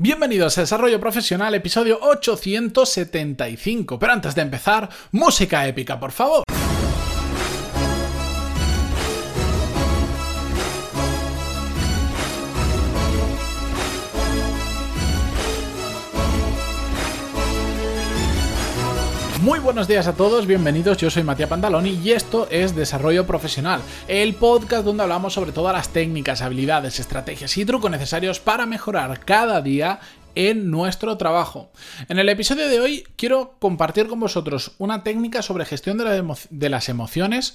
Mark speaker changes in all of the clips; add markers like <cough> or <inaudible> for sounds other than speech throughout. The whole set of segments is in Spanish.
Speaker 1: Bienvenidos a Desarrollo Profesional, episodio 875. Pero antes de empezar, música épica, por favor. Buenos días a todos, bienvenidos, yo soy Matías Pantaloni y esto es Desarrollo Profesional, el podcast donde hablamos sobre todas las técnicas, habilidades, estrategias y trucos necesarios para mejorar cada día en nuestro trabajo. En el episodio de hoy quiero compartir con vosotros una técnica sobre gestión de, las emociones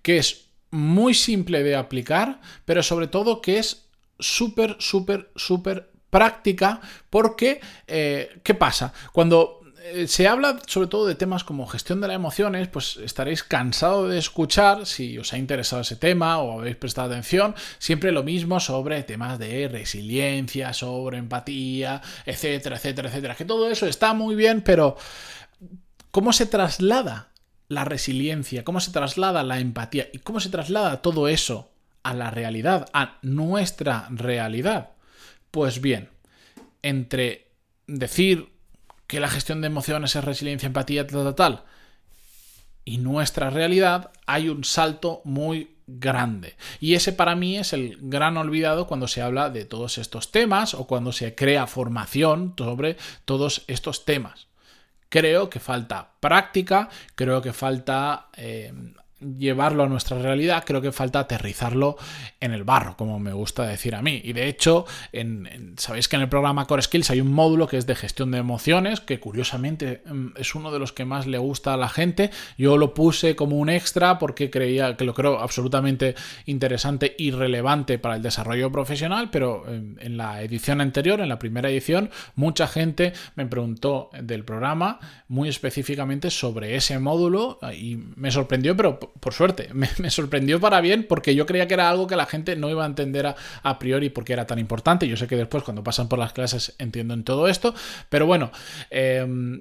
Speaker 1: que es muy simple de aplicar, pero sobre todo que es súper, súper, súper práctica porque, eh, ¿qué pasa? Cuando se habla sobre todo de temas como gestión de las emociones, pues estaréis cansados de escuchar, si os ha interesado ese tema o habéis prestado atención, siempre lo mismo sobre temas de resiliencia, sobre empatía, etcétera, etcétera, etcétera. Que todo eso está muy bien, pero ¿cómo se traslada la resiliencia? ¿Cómo se traslada la empatía? ¿Y cómo se traslada todo eso a la realidad, a nuestra realidad? Pues bien, entre decir que la gestión de emociones es resiliencia, empatía, tal, tal, tal. Y nuestra realidad hay un salto muy grande. Y ese para mí es el gran olvidado cuando se habla de todos estos temas o cuando se crea formación sobre todos estos temas. Creo que falta práctica, creo que falta eh, llevarlo a nuestra realidad, creo que falta aterrizarlo en el barro, como me gusta decir a mí. Y de hecho, sabéis que en el programa Core Skills hay un módulo que es de gestión de emociones, que curiosamente mm, es uno de los que más le gusta a la gente. Yo lo puse como un extra porque creía que lo creo absolutamente interesante y relevante para el desarrollo profesional, pero en, en la edición anterior, en la primera edición, mucha gente me preguntó del programa muy específicamente sobre ese módulo y me sorprendió, pero por suerte, <laughs> me, sorprendió para bien porque yo creía que era algo que la gente no iba a entender a, priori porque era tan importante. Yo sé que después cuando pasan por las clases entienden todo esto, pero bueno, eh,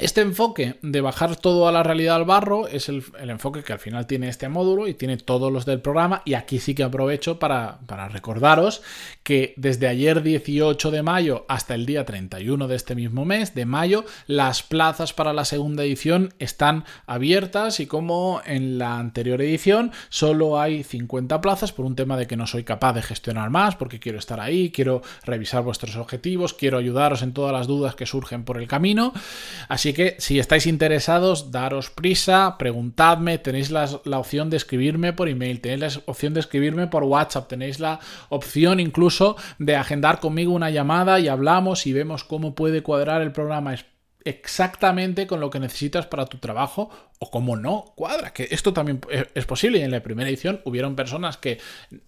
Speaker 1: este enfoque de bajar todo a la realidad al barro es el, enfoque que al final tiene este módulo y tiene todos los del programa y aquí sí que aprovecho para, recordaros que desde ayer 18 de mayo hasta el día 31 de este mismo mes de mayo las plazas para la segunda edición están abiertas y como en la anterior edición solo hay 50 plazas por un tema de que no soy capaz de gestionar más porque quiero estar ahí, quiero revisar vuestros objetivos, quiero ayudaros en todas las dudas que surgen por el camino. Así que si estáis interesados, daros prisa, preguntadme, tenéis la, opción de escribirme por email, tenéis la opción de escribirme por WhatsApp, tenéis la opción incluso de agendar conmigo una llamada y hablamos y vemos cómo puede cuadrar el programa exactamente con lo que necesitas para tu trabajo o como no cuadra, que esto también es posible. Y en la primera edición hubieron personas que,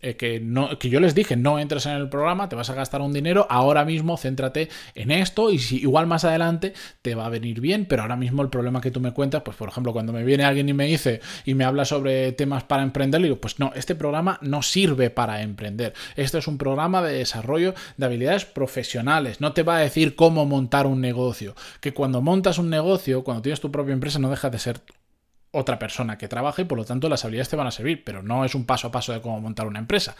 Speaker 1: eh, que, no, que yo les dije, no entres en el programa, te vas a gastar un dinero, ahora mismo céntrate en esto y si igual más adelante te va a venir bien, pero ahora mismo el problema que tú me cuentas, pues por ejemplo, cuando me viene alguien y me dice y me habla sobre temas para emprender, digo, pues no, este programa no sirve para emprender. Esto es un programa de desarrollo de habilidades profesionales, no te va a decir cómo montar un negocio, que cuando montas un negocio, cuando tienes tu propia empresa, no deja de ser otra persona que trabaje y por lo tanto las habilidades te van a servir, pero no es un paso a paso de cómo montar una empresa.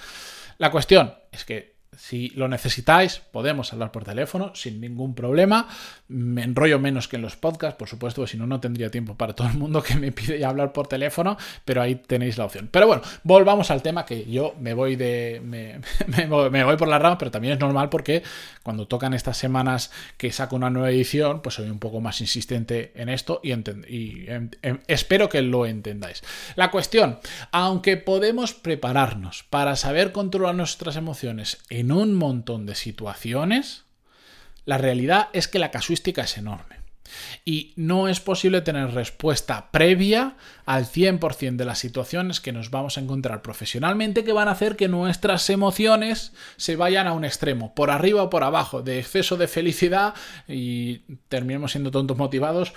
Speaker 1: La cuestión es que si lo necesitáis, podemos hablar por teléfono sin ningún problema. Me enrollo menos que en los podcasts, por supuesto, si no, no tendría tiempo para todo el mundo que me pide hablar por teléfono, pero ahí tenéis la opción. Pero bueno, volvamos al tema que yo me voy de. Me, <laughs> voy por la rama, pero también es normal porque cuando tocan estas semanas que saco una nueva edición, pues soy un poco más insistente en esto y, y espero que lo entendáis. La cuestión, aunque podemos prepararnos para saber controlar nuestras emociones, en un montón de situaciones, la realidad es que la casuística es enorme. Y no es posible tener respuesta previa al 100% de las situaciones que nos vamos a encontrar profesionalmente que van a hacer que nuestras emociones se vayan a un extremo, por arriba o por abajo, de exceso de felicidad y terminemos siendo tontos motivados,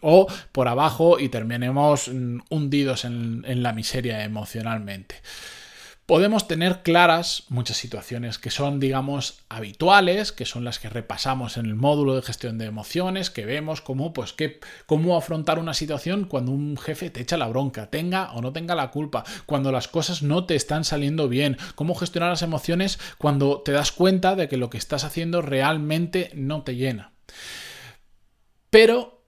Speaker 1: o por abajo y terminemos mm, hundidos en, en la miseria emocionalmente. Podemos tener claras muchas situaciones que son, digamos, habituales, que son las que repasamos en el módulo de gestión de emociones, que vemos cómo, pues, cómo afrontar una situación cuando un jefe te echa la bronca, tenga o no tenga la culpa, cuando las cosas no te están saliendo bien, cómo gestionar las emociones cuando te das cuenta de que lo que estás haciendo realmente no te llena. Pero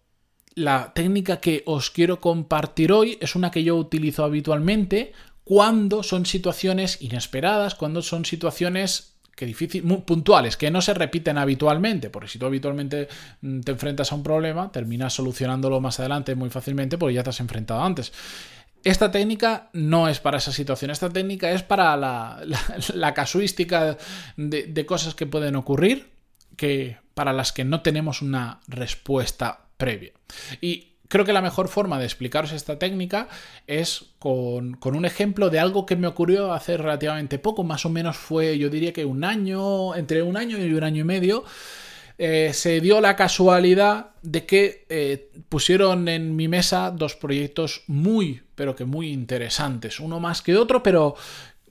Speaker 1: la técnica que os quiero compartir hoy es una que yo utilizo habitualmente cuando son situaciones inesperadas, cuando son situaciones que difícil, puntuales, que no se repiten habitualmente, porque si tú habitualmente mm, te enfrentas a un problema, terminas solucionándolo más adelante muy fácilmente porque ya te has enfrentado antes. Esta técnica no es para esa situación, esta técnica es para la, <laughs> casuística de, de, cosas que pueden ocurrir, que, para las que no tenemos una respuesta previa. Y Creo que la mejor forma de explicaros esta técnica es con, un ejemplo de algo que me ocurrió hace relativamente poco, más o menos fue, yo diría que un año, entre un año y un año y medio. Eh, se dio la casualidad de que eh, pusieron en mi mesa dos proyectos muy, pero que muy interesantes. Uno más que otro, pero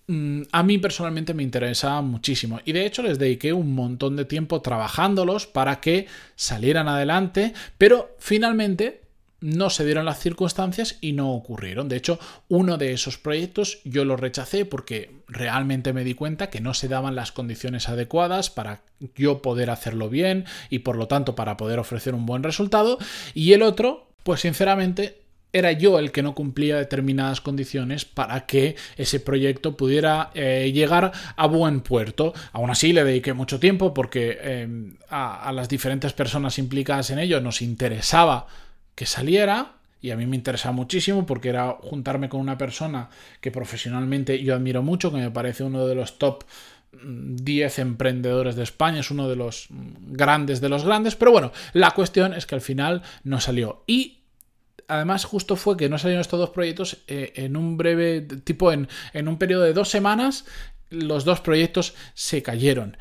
Speaker 1: mm, a mí personalmente me interesa muchísimo. Y de hecho les dediqué un montón de tiempo trabajándolos para que salieran adelante, pero finalmente no se dieron las circunstancias y no ocurrieron. De hecho, uno de esos proyectos yo lo rechacé porque realmente me di cuenta que no se daban las condiciones adecuadas para yo poder hacerlo bien y por lo tanto para poder ofrecer un buen resultado. Y el otro, pues sinceramente, era yo el que no cumplía determinadas condiciones para que ese proyecto pudiera eh, llegar a buen puerto. Aún así le dediqué mucho tiempo porque eh, a, a las diferentes personas implicadas en ello nos interesaba que saliera y a mí me interesa muchísimo porque era juntarme con una persona que profesionalmente yo admiro mucho, que me parece uno de los top 10 mm, emprendedores de España, es uno de los mm, grandes de los grandes, pero bueno, la cuestión es que al final no salió. Y además justo fue que no salieron estos dos proyectos eh, en un breve, tipo en, en un periodo de dos semanas, los dos proyectos se cayeron.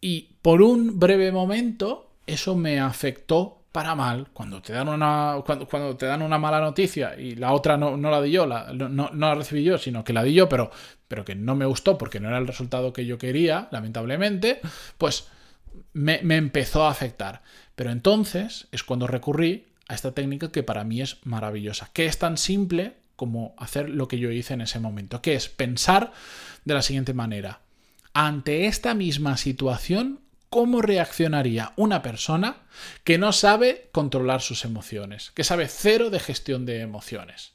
Speaker 1: Y por un breve momento eso me afectó para mal, cuando te dan una, cuando, cuando te dan una mala noticia y la otra no, la di yo, no, no, la recibí yo, sino que la di yo, pero, pero que no me gustó porque no era el resultado que yo quería, lamentablemente, pues me, me empezó a afectar. Pero entonces es cuando recurrí a esta técnica que para mí es maravillosa, que es tan simple como hacer lo que yo hice en ese momento, que es pensar de la siguiente manera. Ante esta misma situación, cómo reaccionaría una persona que no sabe controlar sus emociones, que sabe cero de gestión de emociones.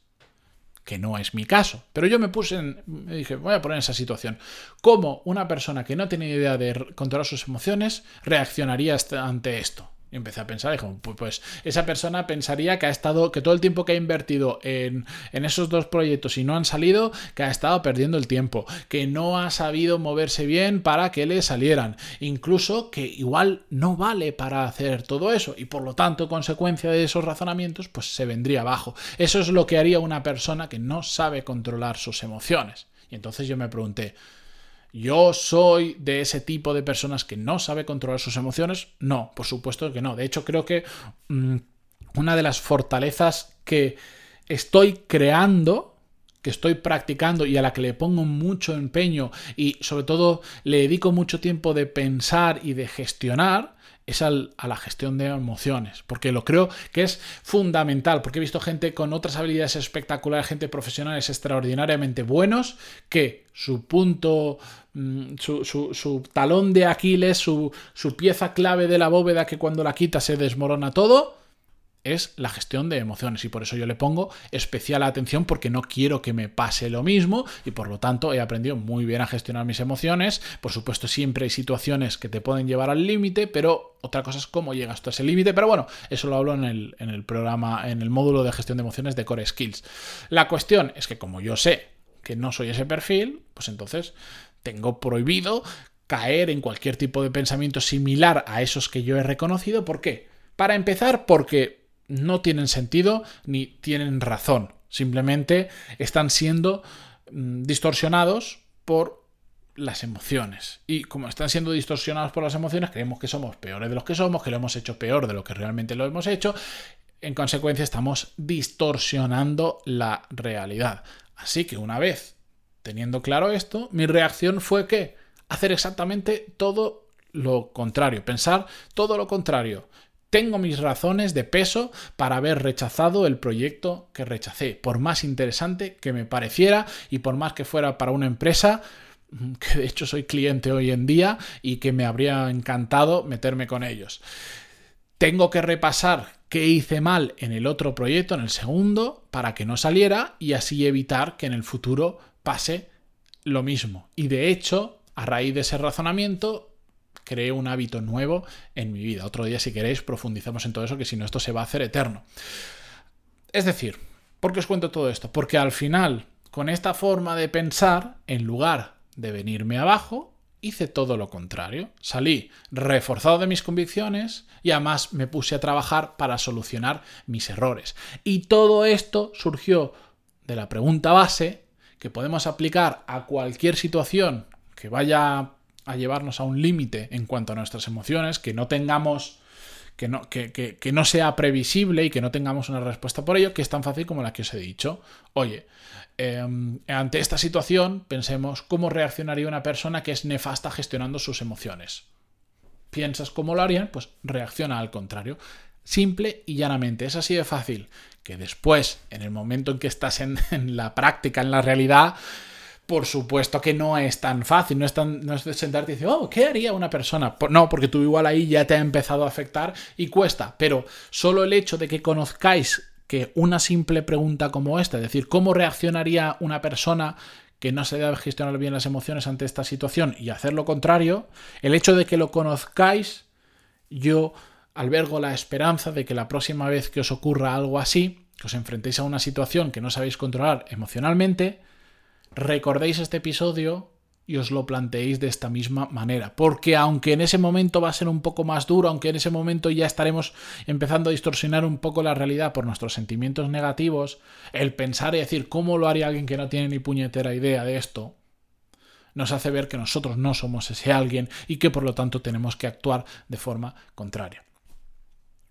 Speaker 1: Que no es mi caso, pero yo me puse en. Me dije, voy a poner esa situación. ¿Cómo una persona que no tiene idea de controlar sus emociones reaccionaría ante esto? Y empecé a pensar, dijo, pues esa persona pensaría que ha estado, que todo el tiempo que ha invertido en, en, esos dos proyectos y no han salido, que ha estado perdiendo el tiempo, que no ha sabido moverse bien para que le salieran, incluso que igual no vale para hacer todo eso y por lo tanto, consecuencia de esos razonamientos, pues se vendría abajo. Eso es lo que haría una persona que no sabe controlar sus emociones. Y entonces yo me pregunté, ¿Yo soy de ese tipo de personas que no sabe controlar sus emociones? No, por supuesto que no. De hecho, creo que mm, una de las fortalezas que estoy creando, que estoy practicando y a la que le pongo mucho empeño y sobre todo le dedico mucho tiempo de pensar y de gestionar, es a la gestión de emociones, porque lo creo que es fundamental, porque he visto gente con otras habilidades espectaculares, gente profesionales extraordinariamente buenos, que su punto, mm, su, su talón de Aquiles, su, pieza clave de la bóveda que cuando la quita se desmorona todo, es la gestión de emociones y por eso yo le pongo especial atención porque no quiero que me pase lo mismo y por lo tanto he aprendido muy bien a gestionar mis emociones. Por supuesto siempre hay situaciones que te pueden llevar al límite, pero otra cosa es cómo llegas tú a ese límite, pero bueno, eso lo hablo en el, en el programa, en el módulo de gestión de emociones de Core Skills. La cuestión es que como yo sé que no soy ese perfil, pues entonces tengo prohibido caer en cualquier tipo de pensamiento similar a esos que yo he reconocido. ¿Por qué? Para empezar, porque no tienen sentido ni tienen razón. Simplemente están siendo mm, distorsionados por las emociones. Y como están siendo distorsionados por las emociones, creemos que somos peores de los que somos, que lo hemos hecho peor de lo que realmente lo hemos hecho. En consecuencia, estamos distorsionando la realidad. Así que una vez teniendo claro esto, mi reacción fue que hacer exactamente todo lo contrario, pensar todo lo contrario. Tengo mis razones de peso para haber rechazado el proyecto que rechacé, por más interesante que me pareciera y por más que fuera para una empresa <laughs> que de hecho soy cliente hoy en día y que me habría encantado meterme con ellos. Tengo que repasar qué hice mal en el otro proyecto, en el segundo, para que no saliera y así evitar que en el futuro pase lo mismo. Y de hecho, a raíz de ese razonamiento, creé un hábito nuevo en mi vida. Otro día, si queréis, profundizamos en todo eso, que si no, esto se va a hacer eterno. Es decir, ¿por qué os cuento todo esto? Porque al final, con esta forma de pensar, en lugar de venirme abajo, hice todo lo contrario. Salí reforzado de mis convicciones y además me puse a trabajar para solucionar mis errores. Y todo esto surgió de la pregunta base que podemos aplicar a cualquier situación que vaya a llevarnos a un límite en cuanto a nuestras emociones, que no tengamos, que no, que, no sea previsible y que no tengamos una respuesta por ello, que es tan fácil como la que os he dicho. Oye, em, ante esta situación, pensemos cómo reaccionaría una persona que es nefasta gestionando sus emociones. ¿Piensas cómo lo harían? Pues reacciona al contrario. Simple y llanamente. Es así de fácil. Que después, en el momento en que estás en la práctica, en la realidad, por supuesto que no es tan fácil, no es, tan, no es sentarte y decir, oh, ¿qué haría una persona? No, porque tú igual ahí ya te ha empezado a afectar y cuesta, pero solo el hecho de que conozcáis que una simple pregunta como esta, es decir, ¿cómo reaccionaría una persona que no se debe gestionar bien las emociones ante esta situación y hacer lo contrario, el hecho de que lo conozcáis, yo albergo la esperanza de que la próxima vez que os ocurra algo así, que os enfrentéis a una situación que no sabéis controlar emocionalmente, recordéis este episodio y os lo planteéis de esta misma manera. Porque aunque en ese momento va a ser un poco más duro, aunque en ese momento ya estaremos empezando a distorsionar un poco la realidad por nuestros sentimientos negativos, el pensar y decir cómo lo haría alguien que no tiene ni puñetera idea de esto, nos hace ver que nosotros no somos ese alguien y que por lo tanto tenemos que actuar de forma contraria.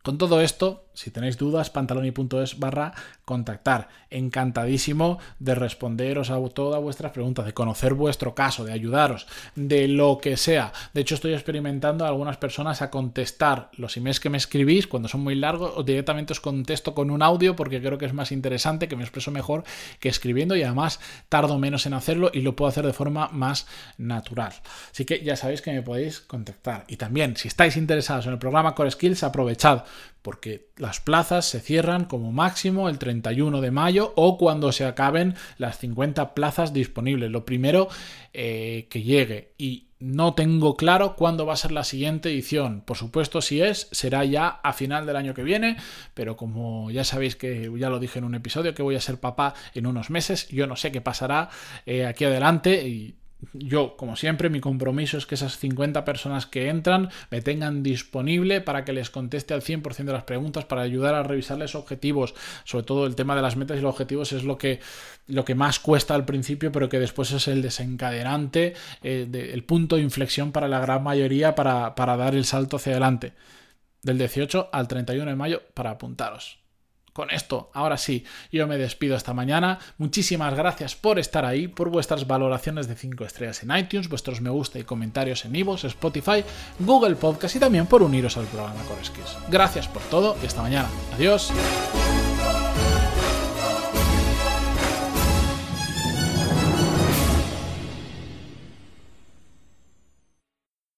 Speaker 1: Con todo esto, si tenéis dudas, pantaloni.es barra contactar. Encantadísimo de responderos a todas vuestras preguntas, de conocer vuestro caso, de ayudaros, de lo que sea. De hecho, estoy experimentando a algunas personas a contestar los emails que me escribís cuando son muy largos o directamente os contesto con un audio porque creo que es más interesante, que me expreso mejor que escribiendo y además tardo menos en hacerlo y lo puedo hacer de forma más natural. Así que ya sabéis que me podéis contactar. Y también, si estáis interesados en el programa Core Skills, aprovechad porque las plazas se cierran como máximo el 31 de mayo o cuando se acaben las 50 plazas disponibles. Lo primero eh, que llegue y no tengo claro cuándo va a ser la siguiente edición. Por supuesto, si es, será ya a final del año que viene, pero como ya sabéis que ya lo dije en un episodio, que voy a ser papá en unos meses, yo no sé qué pasará eh, aquí adelante y yo, como siempre, mi compromiso es que esas 50 personas que entran me tengan disponible para que les conteste al 100% de las preguntas, para ayudar a revisarles objetivos. Sobre todo el tema de las metas y los objetivos es lo que, lo que más cuesta al principio, pero que después es el desencadenante, eh, el punto de inflexión para la gran mayoría para, para dar el salto hacia adelante. Del 18 al 31 de mayo para apuntaros con esto, ahora sí, yo me despido esta mañana. Muchísimas gracias por estar ahí, por vuestras valoraciones de 5 estrellas en iTunes, vuestros me gusta y comentarios en iVoox, Spotify, Google Podcast y también por uniros al programa Coreskis. Gracias por todo y hasta mañana. Adiós.